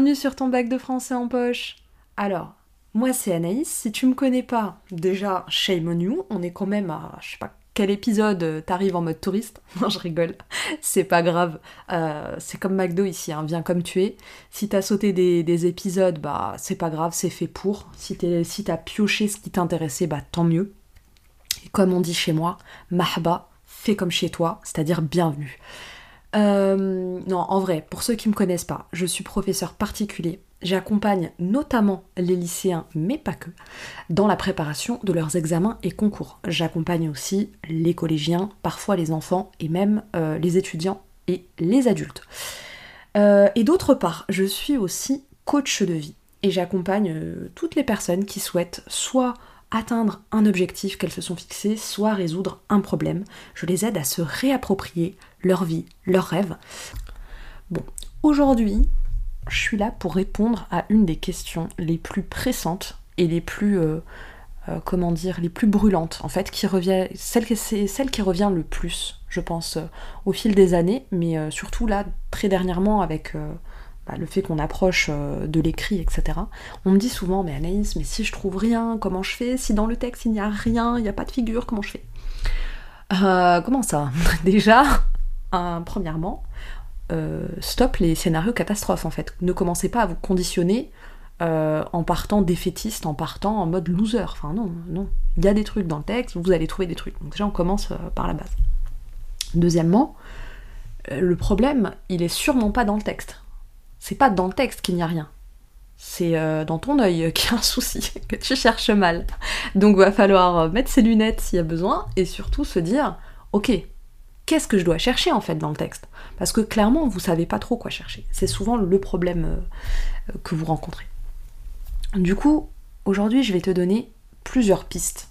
Bienvenue sur ton bac de français en poche. Alors, moi c'est Anaïs, si tu me connais pas, déjà shame on you, on est quand même à, je sais pas quel épisode euh, t'arrives en mode touriste. Non, je rigole, c'est pas grave. Euh, c'est comme McDo ici, hein, viens comme tu es. Si t'as sauté des, épisodes, bah c'est pas grave, c'est fait pour. Si t'as pioché ce qui t'intéressait, bah tant mieux. Et comme on dit chez moi, mahba, fais comme chez toi, c'est-à-dire bienvenue. Euh, non, en vrai, pour ceux qui ne me connaissent pas, je suis professeur particulier. J'accompagne notamment les lycéens, mais pas que, dans la préparation de leurs examens et concours. J'accompagne aussi les collégiens, parfois les enfants et même euh, les étudiants et les adultes. Euh, et d'autre part, je suis aussi coach de vie et j'accompagne toutes les personnes qui souhaitent soit atteindre un objectif qu'elles se sont fixés, soit résoudre un problème. Je les aide à se réapproprier leur vie, leurs rêves. Bon, aujourd'hui, je suis là pour répondre à une des questions les plus pressantes et les plus, euh, euh, comment dire, les plus brûlantes, en fait, qui revient, celle, c'est celle qui revient le plus, je pense, euh, au fil des années, mais surtout là, très dernièrement, avec bah, le fait qu'on approche de l'écrit, etc. On me dit souvent, mais Anaïs, mais si je trouve rien, comment je fais? Si dans le texte il n'y a rien, il n'y a pas de figure, comment je fais? Comment ça? Déjà, premièrement, euh, stop les scénarios catastrophes en fait. Ne commencez pas à vous conditionner euh, en partant défaitiste, en partant en mode loser. Enfin non, non. Il y a des trucs dans le texte, vous allez trouver des trucs. Donc déjà on commence euh, par la base. Deuxièmement, le problème, il est sûrement pas dans le texte. C'est pas dans le texte qu'il n'y a rien. C'est dans ton œil qu'il y a un souci, que tu cherches mal. Donc va falloir mettre ses lunettes s'il y a besoin et surtout se dire, ok, qu'est-ce que je dois chercher en fait dans le texte? Parce que clairement, vous savez pas trop quoi chercher. C'est souvent le problème euh, que vous rencontrez. Du coup, aujourd'hui, je vais te donner plusieurs pistes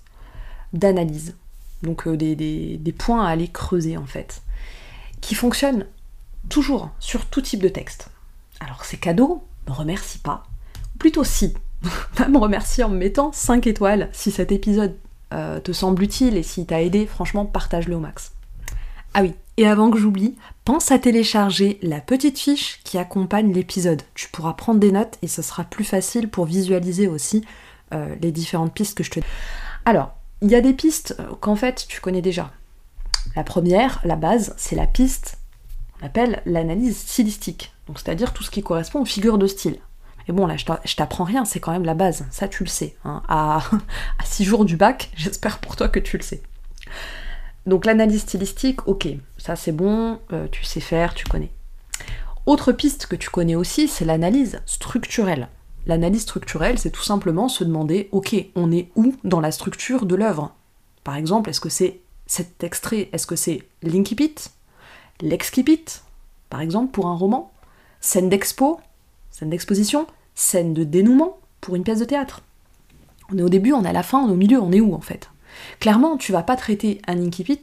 d'analyse. Donc euh, des, points à aller creuser en fait. Qui fonctionnent toujours sur tout type de texte. Alors c'est cadeau, me remercie pas. Plutôt si. Va me remercier en me mettant 5 étoiles si cet épisode euh, te semble utile et si t'a aidé, franchement, partage-le au max. Ah oui, et avant que j'oublie, pense à télécharger la petite fiche qui accompagne l'épisode. Tu pourras prendre des notes et ce sera plus facile pour visualiser aussi euh, les différentes pistes que je te. Alors, il y a des pistes euh, qu'en fait tu connais déjà. La première, la base, c'est la piste qu'on appelle l'analyse stylistique. Donc c'est-à-dire tout ce qui correspond aux figures de style. Et bon, là, je t'apprends rien, c'est quand même la base, ça tu le sais. Hein. À, à six jours du bac, j'espère pour toi que tu le sais. Donc l'analyse stylistique, ok, ça c'est bon, euh, tu sais faire, tu connais. Autre piste que tu connais aussi, c'est l'analyse structurelle. L'analyse structurelle, c'est tout simplement se demander, ok, on est où dans la structure de l'œuvre? Par exemple, est-ce que c'est cet extrait, est-ce que c'est l'incipit, l'excipit, par exemple, pour un roman? Scène d'expo, scène d'exposition, scène de dénouement pour une pièce de théâtre? On est au début, on est à la fin, on est au milieu, on est où en fait? Clairement, tu vas pas traiter un incipit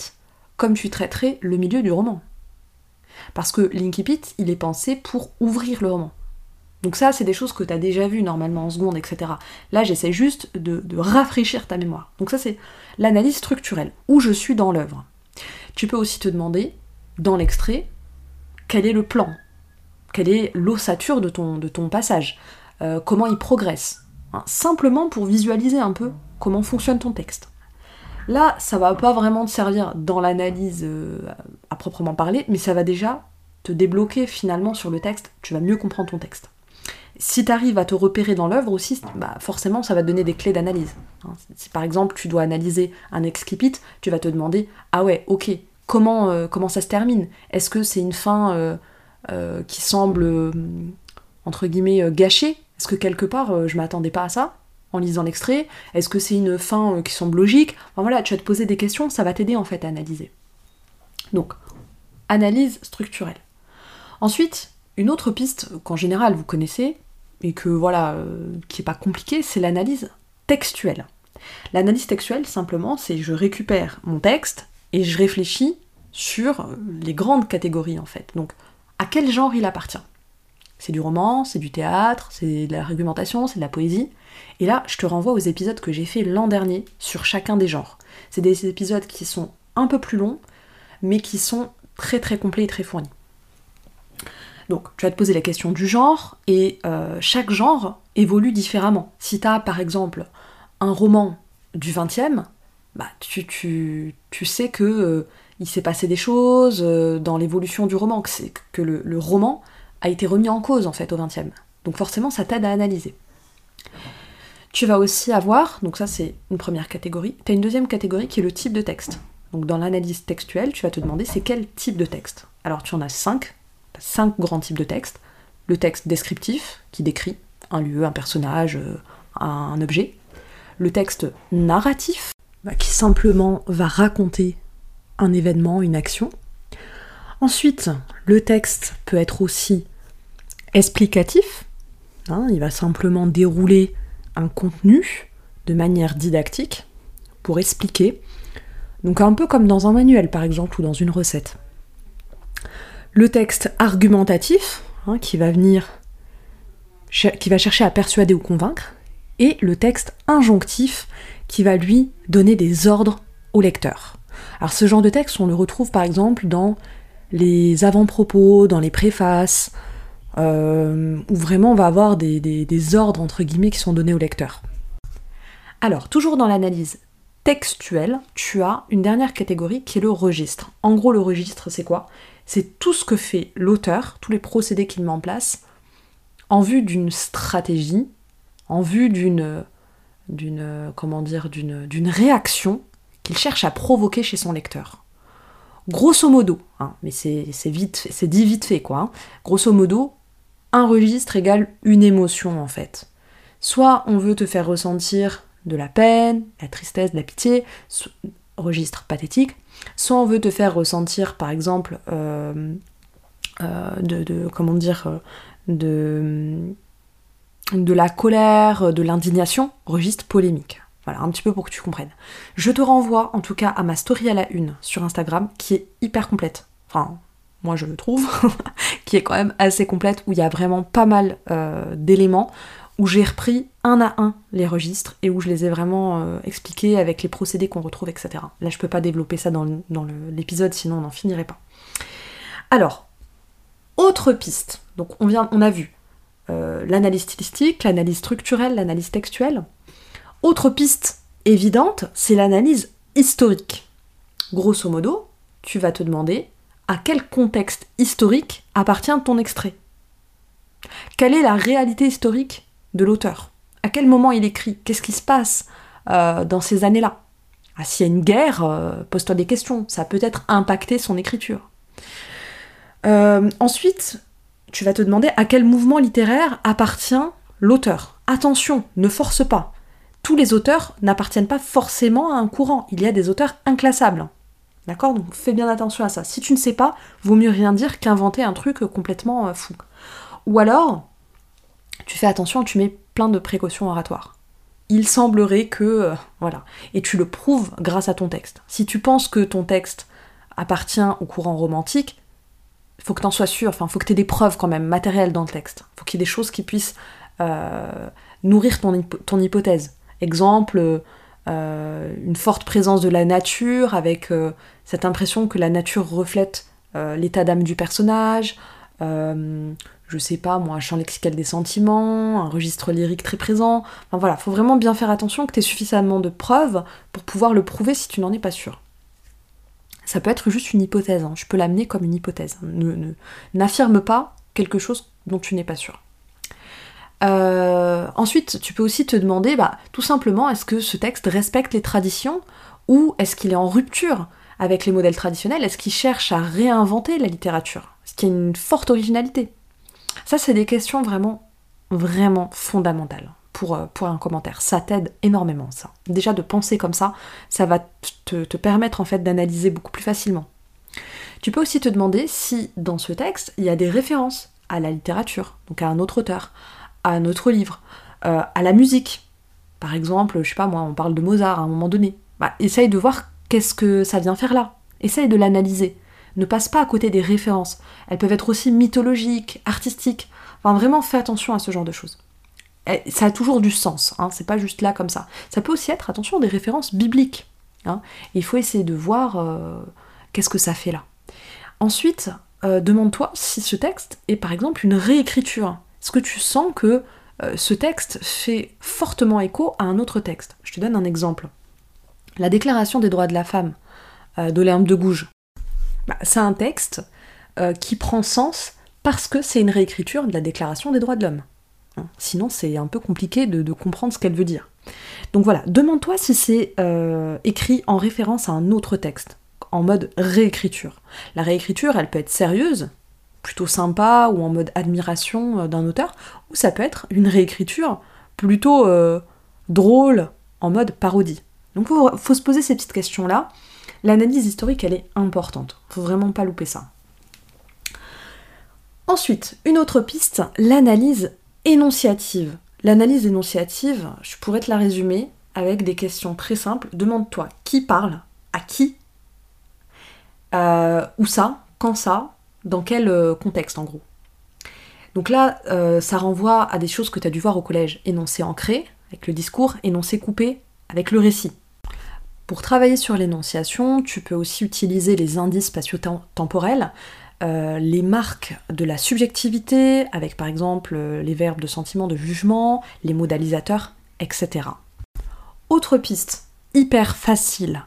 comme tu traiterais le milieu du roman. Parce que l'incipit, il est pensé pour ouvrir le roman. Donc ça, c'est des choses que tu as déjà vues normalement en seconde, etc. Là, j'essaie juste de, rafraîchir ta mémoire. Donc ça, c'est l'analyse structurelle, où je suis dans l'œuvre. Tu peux aussi te demander, dans l'extrait, quel est le plan? Quelle est l'ossature de ton, passage? Euh, Comment il progresse? Hein, Simplement pour visualiser un peu comment fonctionne ton texte. Là, ça va pas vraiment te servir dans l'analyse euh, à proprement parler, mais ça va déjà te débloquer finalement sur le texte, tu vas mieux comprendre ton texte. Si tu arrives à te repérer dans l'œuvre aussi, bah forcément ça va donner des clés d'analyse. Hein. Si par exemple tu dois analyser un excipit, tu vas te demander ah ouais, ok, comment, euh, comment ça se termine? Est-ce que c'est une fin euh, qui semble entre guillemets gâchée? Est-ce que quelque part je m'attendais pas à ça? En lisant l'extrait Est-ce que c'est une fin euh, qui semble logique? Voilà, tu vas te poser des questions, ça va t'aider en fait à analyser. Donc, analyse structurelle. Ensuite, une autre piste qu'en général vous connaissez, et que voilà, euh, qui est pas compliquée, c'est l'analyse textuelle. L'analyse textuelle, simplement, c'est je récupère mon texte et je réfléchis sur euh, les grandes catégories en fait. Donc, à quel genre il appartient? C'est du roman, c'est du théâtre, c'est de la réglementation, c'est de la poésie. Et là, je te renvoie aux épisodes que j'ai fait l'an dernier sur chacun des genres. C'est des épisodes qui sont un peu plus longs, mais qui sont très très complets et très fournis. Donc, tu vas te poser la question du genre, et euh, chaque genre évolue différemment. Si tu as, par exemple, un roman du 20e, bah, tu, tu, tu sais que euh, il s'est passé des choses euh, dans l'évolution du roman, que, que le, le, roman a été remis en cause, en fait, au 20e. Donc forcément, ça t'aide à analyser. Tu vas aussi avoir, donc ça c'est une première catégorie, tu as une deuxième catégorie qui est le type de texte. Donc dans l'analyse textuelle, tu vas te demander c'est quel type de texte? Alors tu en as cinq, cinq grands types de textes. Le texte descriptif, qui décrit un lieu, un personnage, euh, un objet. Le texte narratif, bah, qui simplement va raconter un événement, une action. Ensuite, le texte peut être aussi explicatif. Hein, il va simplement dérouler un contenu de manière didactique pour expliquer. Donc un peu comme dans un manuel par exemple ou dans une recette. Le texte argumentatif, hein, qui va venir, qui va chercher à persuader ou convaincre, et le texte injonctif, qui va lui donner des ordres au lecteur. Alors ce genre de texte, on le retrouve par exemple dans les avant-propos, dans les préfaces, euh, où vraiment on va avoir des, ordres entre guillemets qui sont donnés au lecteur. Alors, toujours dans l'analyse textuelle, tu as une dernière catégorie qui est le registre. En gros, le registre, c'est quoi? C'est tout ce que fait l'auteur, tous les procédés qu'il met en place, en vue d'une stratégie, en vue d'une d'une comment dire d'une d'une réaction qu'il cherche à provoquer chez son lecteur. Grosso modo, hein, mais c'est vite, c'est dit vite fait quoi. Hein. grosso modo, un registre égale une émotion en fait. Soit on veut te faire ressentir de la peine, la tristesse, de la pitié, registre pathétique, soit on veut te faire ressentir par exemple euh, euh, de, comment dire euh, de, la colère, de l'indignation, registre polémique. Voilà, un petit peu pour que tu comprennes. Je te renvoie en tout cas à ma story à la une sur Instagram qui est hyper complète. Moi je le trouve, qui est quand même assez complète, où il y a vraiment pas mal euh, d'éléments, où j'ai repris un à un les registres et où je les ai vraiment euh, expliqués avec les procédés qu'on retrouve, etc. Là je peux pas développer ça dans, l'épisode, sinon on n'en finirait pas. Alors, autre piste, donc on, vient, on a vu euh, l'analyse stylistique, l'analyse structurelle, l'analyse textuelle. Autre piste évidente, c'est l'analyse historique. Grosso modo, tu vas te demander à quel contexte historique appartient ton extrait? Quelle est la réalité historique de l'auteur? À quel moment il écrit? Qu'est-ce qui se passe euh, dans ces années-là? Ah, S'il y a une guerre, euh, pose-toi des questions. Ça peut être impacté son écriture. Euh, ensuite, tu vas te demander à quel mouvement littéraire appartient l'auteur. Attention, ne force pas. Tous les auteurs n'appartiennent pas forcément à un courant. Il y a des auteurs inclassables. D'accord Donc fais bien attention à ça. Si tu ne sais pas, vaut mieux rien dire qu'inventer un truc complètement euh, fou. Ou alors, tu fais attention, tu mets plein de précautions oratoires. Il semblerait que... Euh, voilà. Et tu le prouves grâce à ton texte. Si tu penses que ton texte appartient au courant romantique, faut que tu en sois sûr, enfin, faut que tu aies des preuves quand même matérielles dans le texte. faut qu'il y ait des choses qui puissent euh, nourrir ton, ton, hypothèse. Exemple, une forte présence de la nature avec cette impression que la nature reflète euh, l'état d'âme du personnage, euh, je sais pas moi, un champ lexical des sentiments, un registre lyrique très présent. Enfin voilà, faut vraiment bien faire attention que tu aies suffisamment de preuves pour pouvoir le prouver si tu n'en es pas sûr. Ça peut être juste une hypothèse, hein. je peux l'amener comme une hypothèse. N'affirme pas quelque chose dont tu n'es pas sûr. Euh, ensuite, tu peux aussi te demander, bah, tout simplement, est-ce que ce texte respecte les traditions ou est-ce qu'il est en rupture avec les modèles traditionnels? Est-ce qu'il cherche à réinventer la littérature? Est-ce qu'il y a une forte originalité? Ça, c'est des questions vraiment, vraiment fondamentales pour, euh, pour un commentaire. Ça t'aide énormément, ça. Déjà, de penser comme ça, ça va te, te permettre en fait d'analyser beaucoup plus facilement. Tu peux aussi te demander si dans ce texte, il y a des références à la littérature, donc à un autre auteur, à un autre livre, euh, à la musique. Par exemple, je sais pas moi, on parle de Mozart à un moment donné. Bah, essaye de voir Qu'est-ce que ça vient faire là Essaye de l'analyser. Ne passe pas à côté des références. Elles peuvent être aussi mythologiques, artistiques. Enfin, vraiment, fais attention à ce genre de choses. ça a toujours du sens, hein, c'est pas juste là comme ça. Ça peut aussi être, attention, des références bibliques. Hein. Il faut essayer de voir euh, qu'est-ce que ça fait là. Ensuite, demande-toi si ce texte est par exemple une réécriture. Est-ce que tu sens que ce texte fait fortement écho à un autre texte Je te donne un exemple. La Déclaration des droits de la femme d'Olympe de Gouges. Bah, c'est un texte qui prend sens parce que c'est une réécriture de la Déclaration des droits de l'homme. Hein. Sinon, c'est un peu compliqué de, comprendre ce qu'elle veut dire. Donc voilà, demande-toi si c'est euh, écrit en référence à un autre texte, en mode réécriture. La réécriture, elle peut être sérieuse, plutôt sympa, ou en mode admiration euh, d'un auteur, ou ça peut être une réécriture plutôt euh, drôle, en mode parodie. Donc il faut, se poser ces petites questions-là. L'analyse historique, elle est importante. Faut vraiment pas louper ça. Ensuite, une autre piste, l'analyse énonciative. L'analyse énonciative, je pourrais te la résumer avec des questions très simples. Demande-toi qui parle, à qui, euh, où ça, quand ça, dans quel euh, contexte en gros. Donc là, euh, ça renvoie à des choses que tu as dû voir au collège. Énoncé ancré, avec le discours, énoncé coupé, avec le récit. Pour travailler sur l'énonciation, tu peux aussi utiliser les indices spatio-temporels, euh, les marques de la subjectivité, avec par exemple les verbes de sentiment, de jugement, les modalisateurs, etc. Autre piste, hyper facile,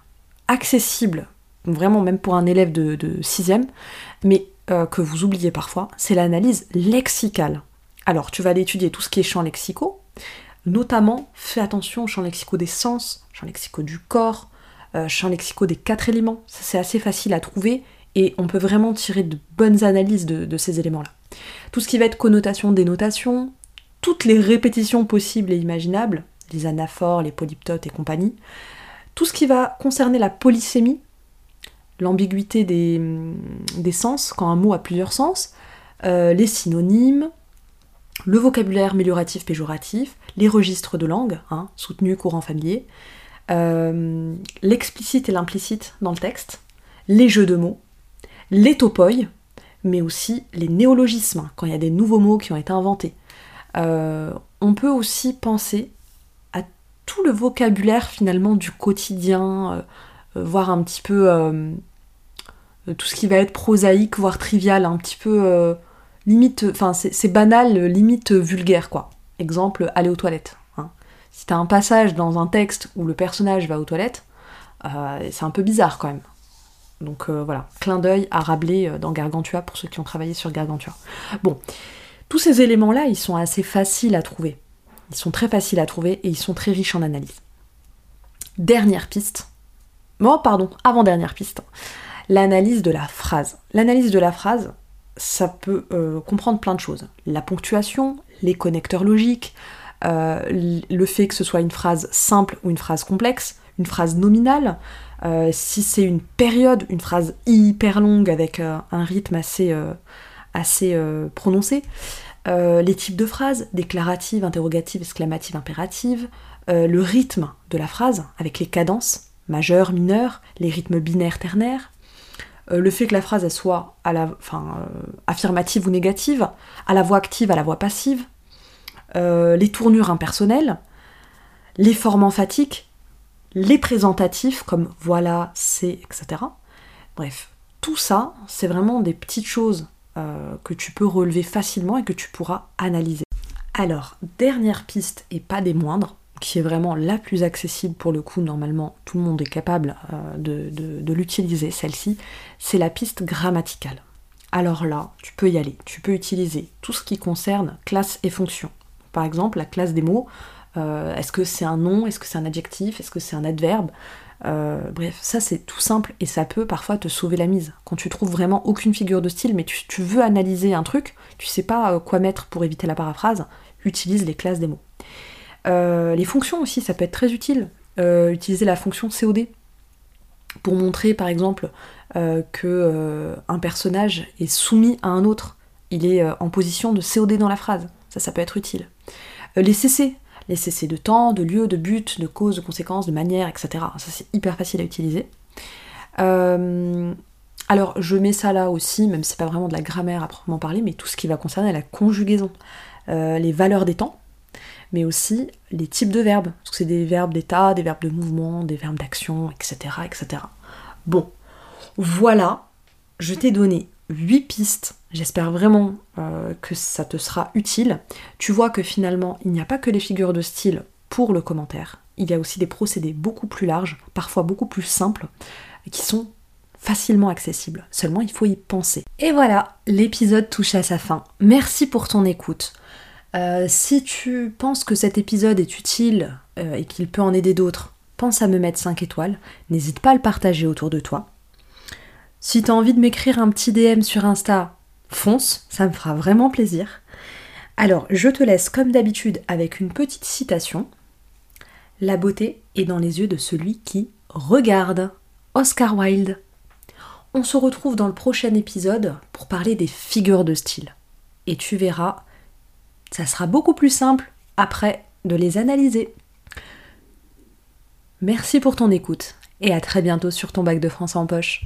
accessible, vraiment même pour un élève de, 6ème, mais euh, que vous oubliez parfois, c'est l'analyse lexicale. Alors, tu vas aller étudier tout ce qui est champs lexicaux, notamment fais attention aux champs lexicaux des sens, champs lexicaux du corps, champs lexicaux des quatre éléments. C'est assez facile à trouver et on peut vraiment tirer de bonnes analyses de, ces éléments-là. Tout ce qui va être connotation, dénotation, toutes les répétitions possibles et imaginables, les anaphores, les polyptotes et compagnie, tout ce qui va concerner la polysémie, l'ambiguïté des, sens, quand un mot a plusieurs sens, euh, les synonymes, le vocabulaire amélioratif péjoratif, les registres de langue, hein, soutenu, courant familier, euh, l'explicite et l'implicite dans le texte, les jeux de mots, les topoïs, mais aussi les néologismes, quand il y a des nouveaux mots qui ont été inventés. Euh, on peut aussi penser à tout le vocabulaire finalement du quotidien, euh, euh, voir un petit peu tout ce qui va être prosaïque, voire trivial, un petit peu limite, enfin c'est banal, limite vulgaire quoi. Exemple, aller aux toilettes. Hein. Si t'as un passage dans un texte où le personnage va aux toilettes, c'est un peu bizarre quand même. Donc euh, voilà, clin d'œil à Rabelais euh, dans Gargantua pour ceux qui ont travaillé sur Gargantua. Bon, tous ces éléments-là, ils sont assez faciles à trouver. Ils sont très faciles à trouver et ils sont très riches en analyse. Dernière piste. Oh, pardon, avant-dernière piste. L'analyse de la phrase. L'analyse de la phrase, ça peut euh, comprendre plein de choses. La ponctuation, les connecteurs logiques, le fait que ce soit une phrase simple ou une phrase complexe, une phrase nominale, euh, si c'est une période, une phrase hyper longue avec euh, un rythme assez, euh, assez prononcé, les types de phrases, déclaratives, interrogatives, exclamatives, impératives, le rythme de la phrase avec les cadences, majeures, mineures, les rythmes binaires, ternaires, le fait que la phrase soit à la, affirmative ou négative, à la voix active, à la voix passive, les tournures impersonnelles, les formes emphatiques, les présentatifs comme voilà, c'est, etc. Bref, tout ça, c'est vraiment des petites choses euh, que tu peux relever facilement et que tu pourras analyser. Alors, dernière piste et pas des moindres, qui est vraiment la plus accessible pour le coup, normalement tout le monde est capable euh, de, l'utiliser, celle-ci, c'est la piste grammaticale. Alors là, tu peux y aller, tu peux utiliser tout ce qui concerne classe et fonction. Par exemple, la classe des mots, euh, est-ce que c'est un nom Est-ce que c'est un adjectif Est-ce que c'est un adverbe euh, bref, ça c'est tout simple et ça peut parfois te sauver la mise. Quand tu trouves vraiment aucune figure de style, mais tu, veux analyser un truc, tu sais pas quoi mettre pour éviter la paraphrase, utilise les classes des mots. Les fonctions aussi, ça peut être très utile. utiliser la fonction COD pour montrer par exemple que un personnage est soumis à un autre. Il est en position de COD dans la phrase. Ça, ça peut être utile. les CC, les CC de temps, de lieu, de but, de cause, de conséquence, de manière, etc. Ça c'est hyper facile à utiliser. Euh, alors je mets ça là aussi, même si c'est pas vraiment de la grammaire à proprement parler, mais tout ce qui va concerner la conjugaison, euh, les valeurs des temps, mais aussi les types de verbes, parce que c'est des verbes d'état, des verbes de mouvement, des verbes d'action, etc., etc. Bon, voilà, je t'ai donné 8 pistes. J'espère vraiment euh, que ça te sera utile. Tu vois que finalement, il n'y a pas que les figures de style pour le commentaire. Il y a aussi des procédés beaucoup plus larges, parfois beaucoup plus simples, qui sont facilement accessibles. Seulement, il faut y penser. Et voilà, l'épisode touche à sa fin. Merci pour ton écoute. Euh, si tu penses que cet épisode est utile euh, et qu'il peut en aider d'autres, pense à me mettre 5 étoiles. N'hésite pas à le partager autour de toi. Si tu as envie de m'écrire un petit DM sur Insta, fonce, ça me fera vraiment plaisir. Alors, je te laisse comme d'habitude avec une petite citation. La beauté est dans les yeux de celui qui regarde. Oscar Wilde. On se retrouve dans le prochain épisode pour parler des figures de style. Et tu verras, ça sera beaucoup plus simple après de les analyser. Merci pour ton écoute et à très bientôt sur ton bac de français en poche.